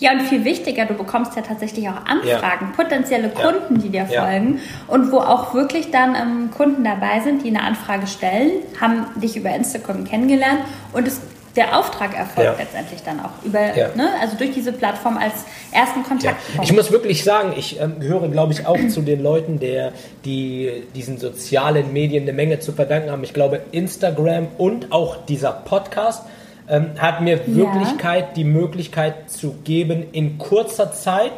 Ja, und viel wichtiger, du bekommst ja tatsächlich auch Anfragen, ja. potenzielle Kunden, ja. die dir folgen und wo auch wirklich dann ähm, Kunden dabei sind, die eine Anfrage stellen, haben dich über Instagram kennengelernt und es der Auftrag erfolgt ja. letztendlich dann auch über, ja. ne, also durch diese Plattform als ersten Kontakt. Ja. Ich muss wirklich sagen, ich ähm, gehöre, glaube ich, auch zu den Leuten, der, die diesen sozialen Medien eine Menge zu verdanken haben. Ich glaube, Instagram und auch dieser Podcast ähm, hat mir Wirklichkeit, die Möglichkeit zu geben, in kurzer Zeit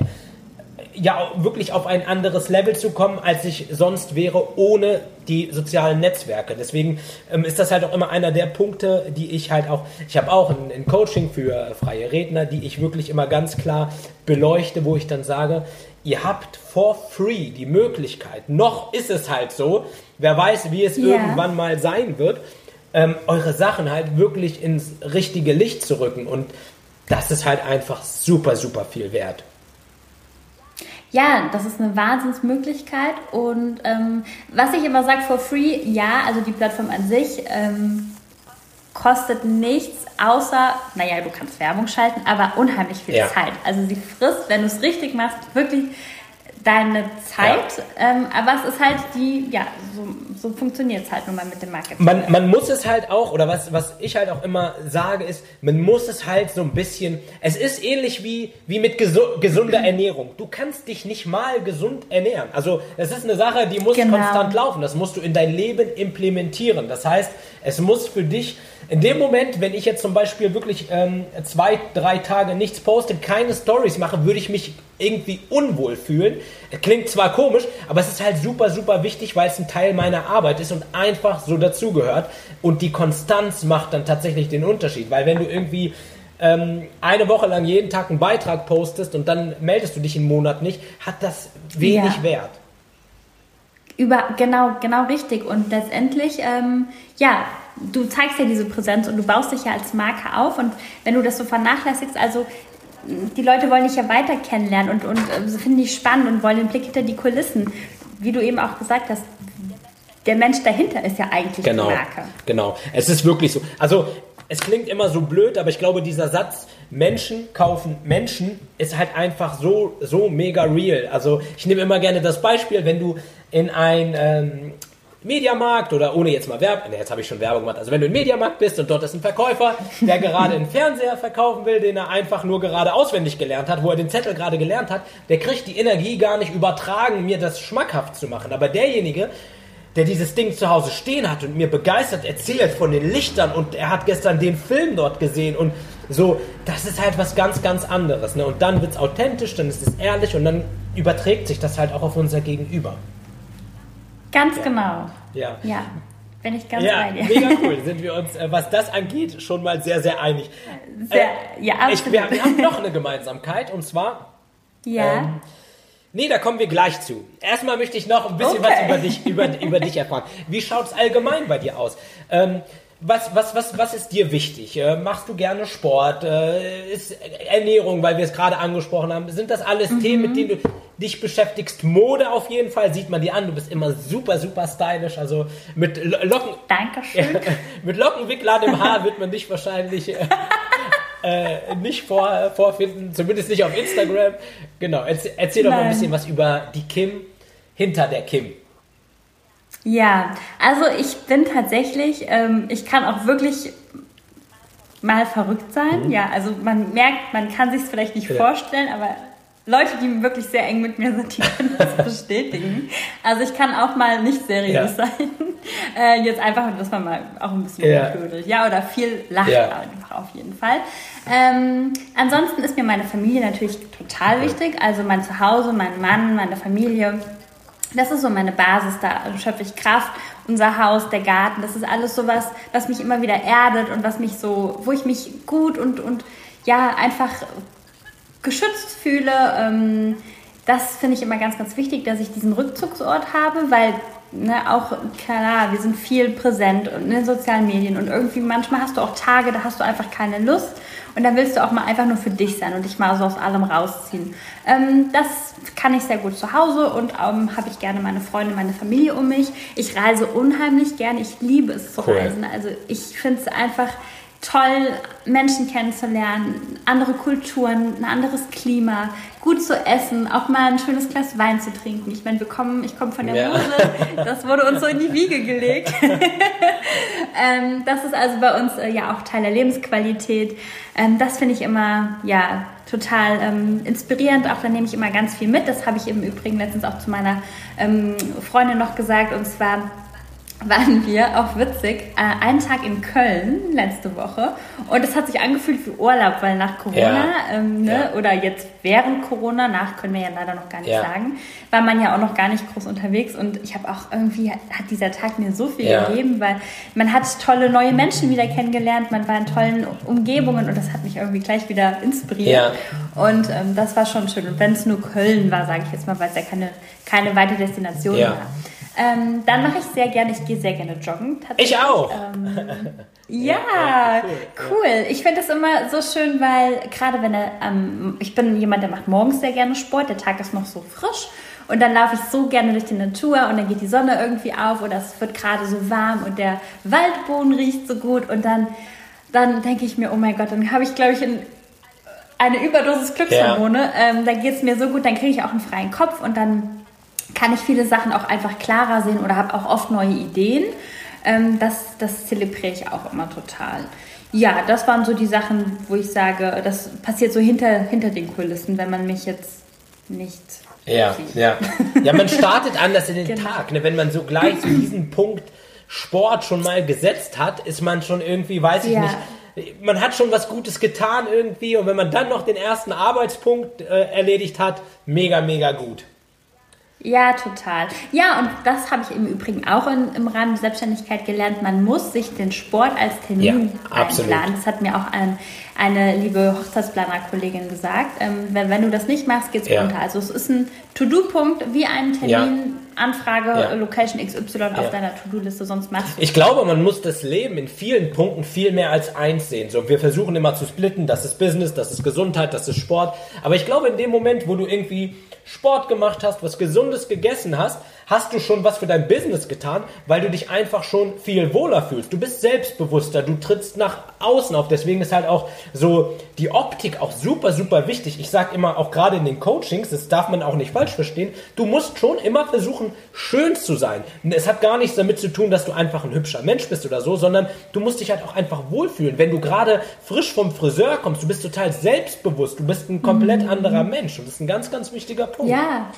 ja wirklich auf ein anderes Level zu kommen, als ich sonst wäre ohne die sozialen Netzwerke. Deswegen ähm, ist das halt auch immer einer der Punkte, die ich halt auch, ich habe auch ein, ein, Coaching für freie Redner, die ich wirklich immer ganz klar beleuchte, wo ich dann sage, ihr habt for free die Möglichkeit, noch ist es halt so, wer weiß, wie es yeah. irgendwann mal sein wird, ähm, eure Sachen halt wirklich ins richtige Licht zu rücken und das ist halt einfach super, super viel wert. Ja, das ist eine Wahnsinnsmöglichkeit. Und ähm, was ich immer sage, for free, ja, also die Plattform an sich ähm, kostet nichts, außer, naja, du kannst Werbung schalten, aber unheimlich viel ja. Zeit. Also sie frisst, wenn du es richtig machst, wirklich deine Zeit, ja. ähm, aber es ist halt die, ja, so, so funktioniert es halt nun mal mit dem Marketing. Man, man muss es halt auch, oder was, was ich halt auch immer sage, ist, man muss es halt so ein bisschen, es ist ähnlich wie, wie mit gesu gesunder Ernährung. Du kannst dich nicht mal gesund ernähren. Also es ist eine Sache, die muss genau. konstant laufen. Das musst du in dein Leben implementieren. Das heißt, es muss für dich in dem Moment, wenn ich jetzt zum Beispiel wirklich ähm, zwei, drei Tage nichts poste, keine Stories mache, würde ich mich irgendwie unwohl fühlen. Klingt zwar komisch, aber es ist halt super, super wichtig, weil es ein Teil meiner Arbeit ist und einfach so dazugehört. Und die Konstanz macht dann tatsächlich den Unterschied, weil wenn du irgendwie ähm, eine Woche lang jeden Tag einen Beitrag postest und dann meldest du dich einen Monat nicht, hat das wenig ja. Wert. Über, genau, genau richtig. Und letztendlich, ähm, ja, du zeigst ja diese Präsenz und du baust dich ja als Marke auf. Und wenn du das so vernachlässigst, also die Leute wollen dich ja weiter kennenlernen und, und äh, finden dich spannend und wollen den Blick hinter die Kulissen. Wie du eben auch gesagt hast, der Mensch dahinter ist ja eigentlich genau, die Marke. Genau, es ist wirklich so. Also es klingt immer so blöd, aber ich glaube, dieser Satz, Menschen kaufen Menschen, ist halt einfach so, so mega real. Also ich nehme immer gerne das Beispiel, wenn du in ein ähm, Mediamarkt oder ohne jetzt mal Werbung, ne, jetzt habe ich schon Werbung gemacht. Also wenn du im Mediamarkt bist und dort ist ein Verkäufer, der gerade einen Fernseher verkaufen will, den er einfach nur gerade auswendig gelernt hat, wo er den Zettel gerade gelernt hat, der kriegt die Energie gar nicht übertragen, mir das schmackhaft zu machen. Aber derjenige, der dieses Ding zu Hause stehen hat und mir begeistert erzählt von den Lichtern und er hat gestern den Film dort gesehen und so, das ist halt was ganz, ganz anderes. Ne? Und dann wird es authentisch, dann ist es ehrlich und dann überträgt sich das halt auch auf unser Gegenüber. Ganz ja. genau. Ja. Ja. Bin ich ganz ja, bei dir. Mega cool. Sind wir uns, äh, was das angeht, schon mal sehr, sehr einig. Sehr, äh, ja, absolut. Ich, wir, wir, haben noch eine Gemeinsamkeit und zwar. Ja. Ähm, nee, da kommen wir gleich zu. Erstmal möchte ich noch ein bisschen okay. was über dich, über, über dich erfahren. Wie schaut es allgemein bei dir aus? Ähm, was, was, was, was ist dir wichtig? Äh, machst du gerne Sport? Äh, ist Ernährung, weil wir es gerade angesprochen haben? Sind das alles mhm. Themen, mit denen du dich beschäftigst? Mode auf jeden Fall, sieht man dir an. Du bist immer super, super stylisch. Also mit Locken. Dankeschön. mit Lockenwicklern im Haar wird man dich wahrscheinlich äh, äh, nicht vor, vorfinden, zumindest nicht auf Instagram. Genau, erzähl, erzähl doch mal ein bisschen was über die Kim hinter der Kim. Ja, also ich bin tatsächlich, ähm, ich kann auch wirklich mal verrückt sein. Mhm. Ja, also man merkt, man kann sich es vielleicht nicht ja. vorstellen, aber Leute, die wirklich sehr eng mit mir sind, die können das bestätigen. Also ich kann auch mal nicht seriös ja. sein. Äh, jetzt einfach, dass man mal auch ein bisschen Ja. blödelt. Ja, oder viel lacht Ja. einfach auf jeden Fall. Ähm, ansonsten ist mir meine Familie natürlich total wichtig. Also mein Zuhause, mein Mann, meine Familie. Das ist so meine Basis, da schöpfe ich Kraft. Unser Haus, der Garten, das ist alles sowas, was mich immer wieder erdet und was mich so, wo ich mich gut und, und ja, einfach geschützt fühle. Ähm, das finde ich immer ganz, ganz wichtig, dass ich diesen Rückzugsort habe, weil ne, auch klar, wir sind viel präsent und in den sozialen Medien und irgendwie manchmal hast du auch Tage, da hast du einfach keine Lust und dann willst du auch mal einfach nur für dich sein und dich mal so aus allem rausziehen. Ähm, das kann ich sehr gut zu Hause und ähm, habe ich gerne meine Freunde, meine Familie um mich. Ich reise unheimlich gerne, ich liebe es zu Cool. reisen. Also ich finde es einfach toll, Menschen kennenzulernen, andere Kulturen, ein anderes Klima, gut zu essen, auch mal ein schönes Glas Wein zu trinken. Ich meine, wir kommen, ich komme von der Ja. Mosel, das wurde uns so in die Wiege gelegt. ähm, das ist also bei uns äh, ja auch Teil der Lebensqualität. Ähm, das finde ich immer ja total ähm, inspirierend. Auch da nehme ich immer ganz viel mit. Das habe ich im Übrigen letztens auch zu meiner ähm, Freundin noch gesagt. Und zwar waren wir, auch witzig, äh, einen Tag in Köln letzte Woche und es hat sich angefühlt wie Urlaub, weil nach Corona Ja. ähm, ne, Ja. oder jetzt während Corona, nach können wir ja leider noch gar nicht Ja. sagen, war man ja auch noch gar nicht groß unterwegs und ich habe auch irgendwie, hat dieser Tag mir so viel Ja. gegeben, weil man hat tolle neue Menschen wieder kennengelernt, man war in tollen Umgebungen und das hat mich irgendwie gleich wieder inspiriert und ähm, das war schon schön und wenn es nur Köln war, sage ich jetzt mal, weil es ja keine, keine weitere Destination Ja. war. Ähm, dann mache ich sehr gerne, ich gehe sehr gerne joggen. tatsächlich. Ich auch. Ähm, ja, cool. Ich finde das immer so schön, weil gerade wenn er, ähm, ich bin jemand, der macht morgens sehr gerne Sport, der Tag ist noch so frisch und dann laufe ich so gerne durch die Natur und dann geht die Sonne irgendwie auf oder es wird gerade so warm und der Waldboden riecht so gut und dann, dann denke ich mir, oh mein Gott, dann habe ich, glaube ich, ein, eine Überdosis Glückshormone. Ähm, da geht es mir so gut, dann kriege ich auch einen freien Kopf und dann kann ich viele Sachen auch einfach klarer sehen oder habe auch oft neue Ideen. Ähm, das, das zelebriere ich auch immer total. Ja, das waren so die Sachen, wo ich sage, das passiert so hinter, hinter den Kulissen, wenn man mich jetzt nicht Ja, sieht. ja. Ja, man startet anders in den Genau. Tag. Ne? Wenn man so gleich so diesen Punkt Sport schon mal gesetzt hat, ist man schon irgendwie, weiß ich Ja. nicht, man hat schon was Gutes getan irgendwie und wenn man dann noch den ersten Arbeitspunkt äh, erledigt hat, mega, mega gut. Ja, total. Ja, und das habe ich im Übrigen auch in, im Rahmen der Selbstständigkeit gelernt. Man muss sich den Sport als Termin Ja, absolut. einplanen. Das hat mir auch ein, eine liebe Hochzeitsplaner-Kollegin gesagt. Ähm, wenn, wenn du das nicht machst, geht's Ja. runter. Also es ist ein To-Do-Punkt wie ein Termin, Anfrage, Ja. Location XY Ja. auf deiner To-Do-Liste, sonst machst du Ich glaube, man muss das Leben in vielen Punkten viel mehr als eins sehen. So, wir versuchen immer zu splitten, das ist Business, das ist Gesundheit, das ist Sport. Aber ich glaube, in dem Moment, wo du irgendwie Sport gemacht hast, was Gesundes gegessen hast, hast du schon was für dein Business getan, weil du dich einfach schon viel wohler fühlst. Du bist selbstbewusster, du trittst nach außen auf. Deswegen ist halt auch so die Optik auch super, super wichtig. Ich sage immer, auch gerade in den Coachings, das darf man auch nicht falsch verstehen, du musst schon immer versuchen, schön zu sein. Es hat gar nichts damit zu tun, dass du einfach ein hübscher Mensch bist oder so, sondern du musst dich halt auch einfach wohlfühlen. Wenn du gerade frisch vom Friseur kommst, du bist total selbstbewusst, du bist ein komplett anderer Mensch. Und das ist ein ganz, ganz wichtiger Punkt. Ja.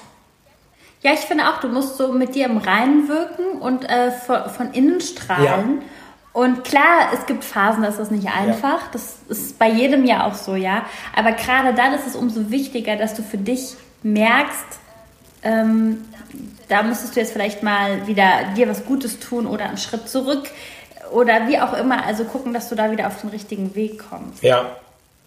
Ja, ich finde auch, du musst so mit dir im Reinen wirken und äh, von, von innen strahlen. Und klar, es gibt Phasen, da ist das nicht einfach. Das ist bei jedem ja auch so, ja. Aber gerade dann ist es umso wichtiger, dass du für dich merkst, ähm, da müsstest du jetzt vielleicht mal wieder dir was Gutes tun oder einen Schritt zurück oder wie auch immer. Also gucken, dass du da wieder auf den richtigen Weg kommst. Ja,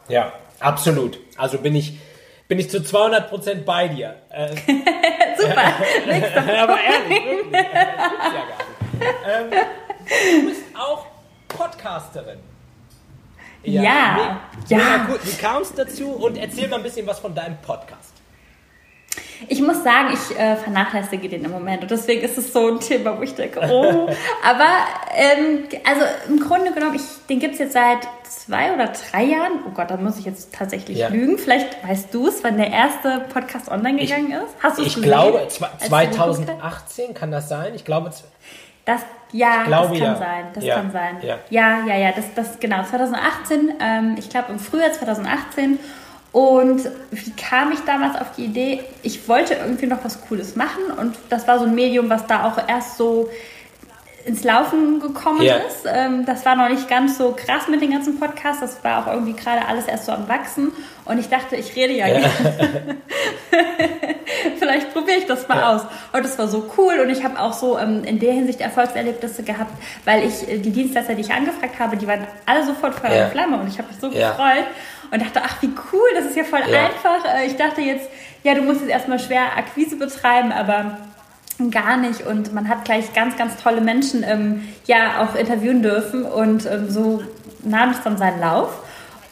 ja, absolut. Also bin ich, bin ich zu 200% bei dir. Äh, Super. Aber ehrlich, wirklich. Gibt's ja. Ähm, du bist auch Podcasterin. Ja, ja. Mega gut. Wie kam es dazu? Und erzähl mal ein bisschen was von deinem Podcast. Ich muss sagen, ich äh, vernachlässige den im Moment und deswegen ist es so ein Thema, wo ich denke, oh. Aber ähm, also im Grunde genommen, ich, den gibt es jetzt seit zwei oder drei Jahren. Oh Gott, da muss ich jetzt tatsächlich Ja. lügen. Vielleicht weißt du es, wann der erste Podcast online gegangen ist. Hast du es Ich gesehen, glaube, als zwa- du geguckt hast? 2018 kann das sein? Ich glaube, Das, ja, glaube, das kann ja. sein. Das Ja, kann sein. ja. ja, ja, ja, das, das genau. 2018, ähm, ich glaube im Frühjahr 2018. Und wie kam ich damals auf die Idee? Ich wollte irgendwie noch was Cooles machen und das war so ein Medium, was da auch erst so ins Laufen gekommen Ja. ist. Ähm, das war noch nicht ganz so krass mit den ganzen Podcasts. Das war auch irgendwie gerade alles erst so am Wachsen. Und ich dachte, ich rede ja, gerne. Vielleicht probiere ich das mal Ja. aus. Und das war so cool. Und ich habe auch so ähm, in der Hinsicht Erfolgserlebnisse gehabt, weil ich äh, die Dienstleister, die ich angefragt habe, die waren alle sofort Feuer Ja. und Flamme. Und ich habe mich so Ja. gefreut und dachte, ach wie cool, das ist ja voll Ja. einfach. Äh, Ich dachte jetzt, ja, du musst jetzt erstmal schwer Akquise betreiben, aber gar nicht. Und man hat gleich ganz, ganz tolle Menschen ähm, ja auch interviewen dürfen und ähm, so nahm es dann seinen Lauf.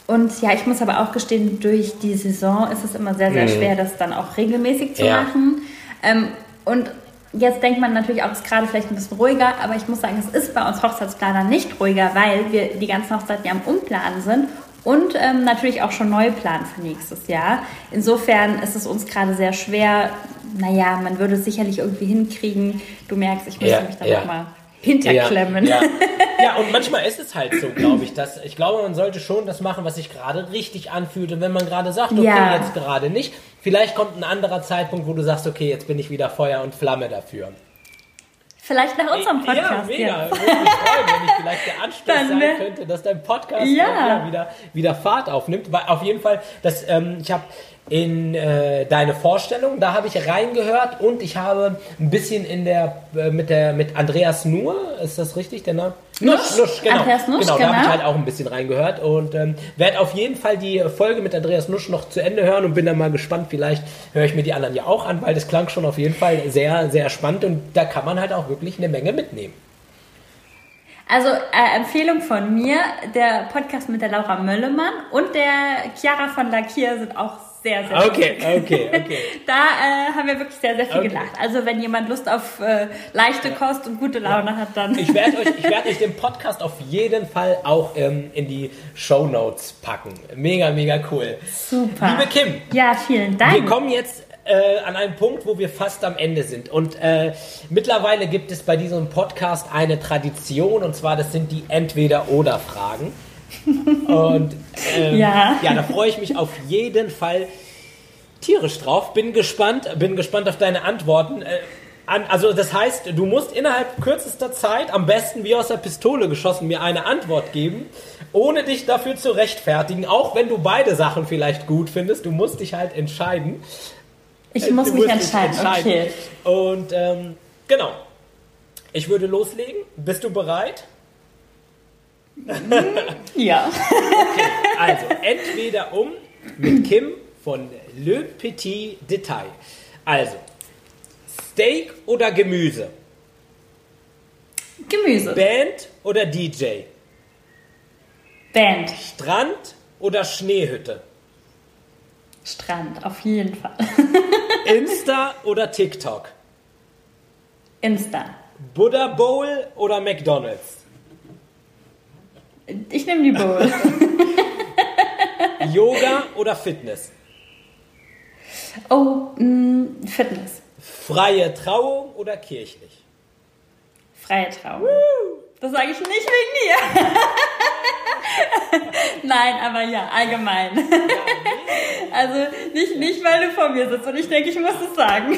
Und ja, ich muss aber auch gestehen, durch die Saison ist es immer sehr, sehr schwer, das dann auch regelmäßig zu Mhm. Ja. machen. Ähm, und jetzt denkt man natürlich auch, es ist gerade vielleicht ein bisschen ruhiger, aber ich muss sagen, es ist bei uns Hochzeitsplanern nicht ruhiger, weil wir die ganzen Hochzeiten ja am Umplanen sind und ähm, natürlich auch schon neu planen für nächstes Jahr. Insofern ist es uns gerade sehr schwer. Naja, man würde es sicherlich irgendwie hinkriegen. Du merkst, ich muss Ja, mich da ja. nochmal hinterklemmen. Ja, ja. ja, und manchmal ist es halt so, glaube ich. Dass, ich glaube, man sollte schon das machen, was sich gerade richtig anfühlt. Und wenn man gerade sagt, okay, Ja. jetzt gerade nicht, vielleicht kommt ein anderer Zeitpunkt, wo du sagst, okay, jetzt bin ich wieder Feuer und Flamme dafür. Vielleicht nach unserem Podcast. ja, mega. jetzt. Würde mich freuen, wenn ich vielleicht der Anstoß sein wär- könnte, dass dein Podcast Ja. ja. wieder, wieder Fahrt aufnimmt. Weil auf jeden Fall, das, ähm, ich habe in äh, deine Vorstellung, da habe ich reingehört und ich habe ein bisschen in der äh, mit der mit Andreas Nuhr, ist das richtig der Name? Nusch. Nusch, genau. Andreas Nusch, genau, da habe ich genau. halt auch ein bisschen reingehört und ähm, werde auf jeden Fall die Folge mit Andreas Nusch noch zu Ende hören und bin dann mal gespannt, vielleicht höre ich mir die anderen ja auch an, weil das klang schon auf jeden Fall sehr, sehr spannend und da kann man halt auch wirklich eine Menge mitnehmen. Also äh, Empfehlung von mir, der Podcast mit der Laura Möllemann und der Chiara von Lakier sind auch sehr, sehr Okay, lustig. okay, okay. Da äh, haben wir wirklich sehr, sehr viel Okay. gelacht. Also wenn jemand Lust auf äh, leichte Kost und gute Laune hat, dann... Ich werde euch, ich werd euch den Podcast auf jeden Fall auch ähm, in die Show Notes packen. Mega, mega cool. Super. Liebe Kim, Ja, vielen wir Dank. kommen jetzt äh, an einen Punkt, wo wir fast am Ende sind. Und äh, mittlerweile gibt es bei diesem Podcast eine Tradition, und zwar das sind die Entweder-Oder-Fragen. Und ähm, Ja. ja, da freue ich mich auf jeden Fall tierisch drauf. Bin gespannt, bin gespannt auf deine Antworten. Äh, an, also das heißt, du musst innerhalb kürzester Zeit, am besten wie aus der Pistole geschossen, mir eine Antwort geben, ohne dich dafür zu rechtfertigen. Auch wenn du beide Sachen vielleicht gut findest, du musst dich halt entscheiden. Ich muss Du mich dich entscheiden. Okay. Und ähm, genau. Ich würde loslegen. Bist du bereit? Ja. Also, entweder um mit Kim von Le Petit Detail. Also, Steak oder Gemüse? Gemüse. Band oder DJ? Band. Strand oder Schneehütte? Strand. Auf jeden Fall. Insta oder TikTok? Insta. Buddha Bowl oder McDonald's? Ich nehme die Bowl. Yoga oder Fitness? Oh, mh, Fitness. Freie Trauung oder kirchlich? Freie Trauung. Das sage ich nicht wegen dir. Nein, aber ja, allgemein. Also nicht, nicht, weil du vor mir sitzt und ich denke, ich muss es sagen.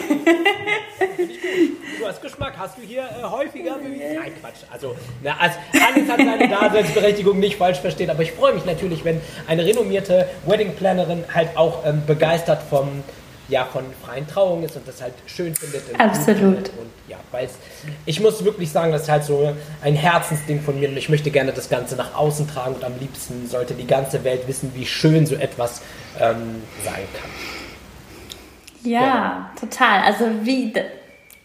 Du hast Geschmack, hast du hier äh, häufiger? Nein, Quatsch. Also, na, also, alles hat seine Daseinsberechtigung, nicht falsch verstehen. Aber ich freue mich natürlich, wenn eine renommierte Wedding-Plannerin halt auch ähm, begeistert vom, ja, von freien Trauungen ist und das halt schön findet. Absolut. findet. Und ja, weil ich muss wirklich sagen, das ist halt so ein Herzensding von mir und ich möchte gerne das Ganze nach außen tragen und am liebsten sollte die ganze Welt wissen, wie schön so etwas ähm, sein kann. Ja, total. Also wie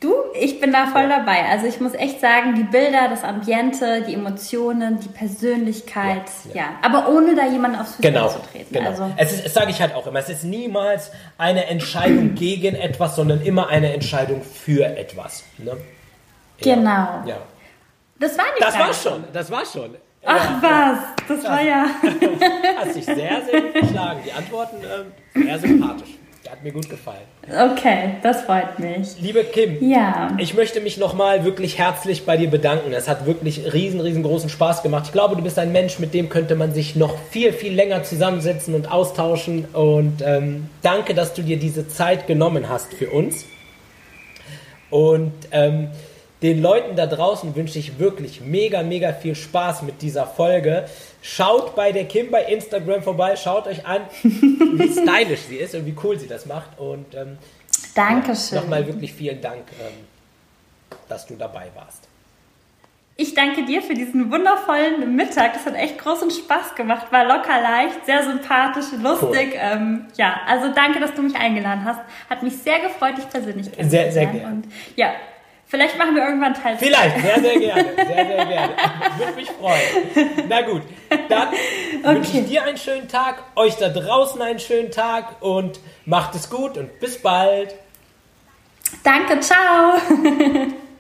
du, ich bin da voll dabei. Also ich muss echt sagen, die Bilder, das Ambiente, die Emotionen, die Persönlichkeit, Ja, ja. ja. Aber ohne da jemanden aufs Füße Genau, zu treten. genau. Also Es ist, das sage ich halt auch immer, es ist niemals eine Entscheidung gegen etwas, sondern immer eine Entscheidung für etwas. Ne? Ja, Genau. Ja. das war die Das Frage. war schon, das war schon. Ach was, das war ja. Hast dich sehr, sehr gut geschlagen. Die Antworten ähm, sehr sympathisch. Hat mir gut gefallen. Okay, das freut mich. Liebe Kim, Ja. ich möchte mich nochmal wirklich herzlich bei dir bedanken. Es hat wirklich riesen, riesengroßen Spaß gemacht. Ich glaube, du bist ein Mensch, mit dem könnte man sich noch viel, viel länger zusammensetzen und austauschen. Und ähm, danke, dass du dir diese Zeit genommen hast für uns. Und ähm, Den Leuten da draußen wünsche ich wirklich mega, mega viel Spaß mit dieser Folge. Schaut bei der Kim bei Instagram vorbei, schaut euch an, wie stylisch sie ist und wie cool sie das macht. Und ähm, Dankeschön. Ja, Nochmal wirklich vielen Dank, ähm, dass du dabei warst. Ich danke dir für diesen wundervollen Mittag. Das hat echt großen Spaß gemacht. War locker leicht, sehr sympathisch, lustig. Cool. Ähm, ja, also danke, dass du mich eingeladen hast. Hat mich sehr gefreut, dich persönlich kennenzulernen. Sehr, sehr gerne. Und ja, vielleicht machen wir irgendwann Teil Vielleicht, sehr, sehr gerne. Sehr, sehr gerne. Würde mich freuen. Na gut, dann okay. wünsche ich dir einen schönen Tag, euch da draußen einen schönen Tag und macht es gut und bis bald. Danke, ciao.